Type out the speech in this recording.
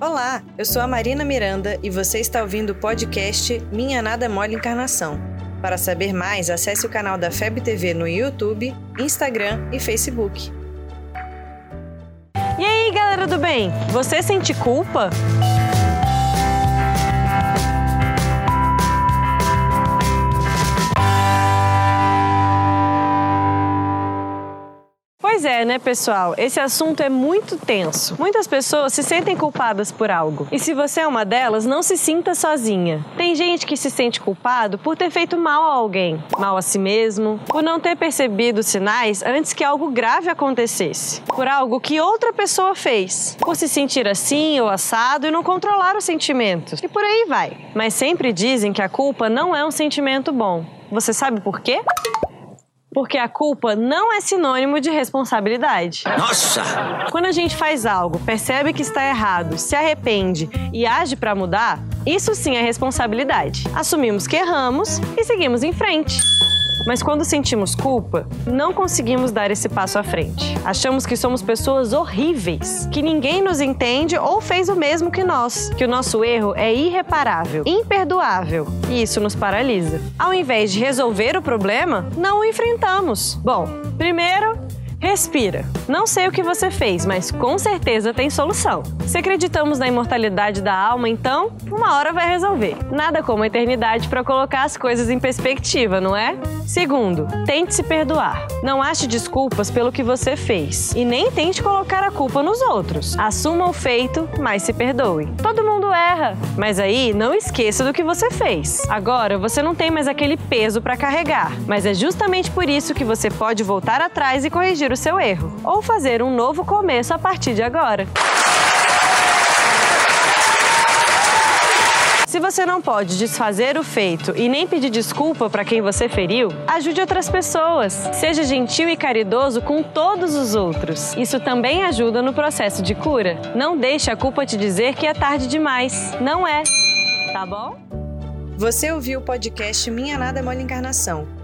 Olá, eu sou a Marina Miranda e você está ouvindo o podcast Minha Nada Mole Encarnação. Para saber mais, acesse o canal da FEB TV no YouTube, Instagram e Facebook. E aí, galera do bem? Você sente culpa? Pois é, né, pessoal? Esse assunto é muito tenso. Muitas pessoas se sentem culpadas por algo. E se você é uma delas, não se sinta sozinha. Tem gente que se sente culpado por ter feito mal a alguém, mal a si mesmo, por não ter percebido sinais antes que algo grave acontecesse, por algo que outra pessoa fez, por se sentir assim ou assado e não controlar os sentimentos. E por aí vai. Mas sempre dizem que a culpa não é um sentimento bom. Você sabe por quê? Porque a culpa não é sinônimo de responsabilidade. Nossa! Quando a gente faz algo, percebe que está errado, se arrepende e age para mudar, isso sim é responsabilidade. Assumimos que erramos e seguimos em frente. Mas quando sentimos culpa, não conseguimos dar esse passo à frente. Achamos que somos pessoas horríveis, que ninguém nos entende ou fez o mesmo que nós, que o nosso erro é irreparável, imperdoável, e isso nos paralisa. Ao invés de resolver o problema, não o enfrentamos. Bom, primeiro, Respira. Não sei o que você fez, mas com certeza tem solução. Se acreditamos na imortalidade da alma, então, uma hora vai resolver. Nada como a eternidade para colocar as coisas em perspectiva, não é? Segundo, tente se perdoar. Não ache desculpas pelo que você fez e nem tente colocar a culpa nos outros. Assuma o feito, mas se perdoe. Todo mundo erra, mas aí não esqueça do que você fez. Agora você não tem mais aquele peso para carregar, mas é justamente por isso que você pode voltar atrás e corrigir o seu erro, ou fazer um novo começo a partir de agora. Se você não pode desfazer o feito e nem pedir desculpa para quem você feriu, ajude outras pessoas. Seja gentil e caridoso com todos os outros. Isso também ajuda no processo de cura. Não deixe a culpa te dizer que é tarde demais. Não é. Tá bom? Você ouviu o podcast Minha Nada Mole Encarnação.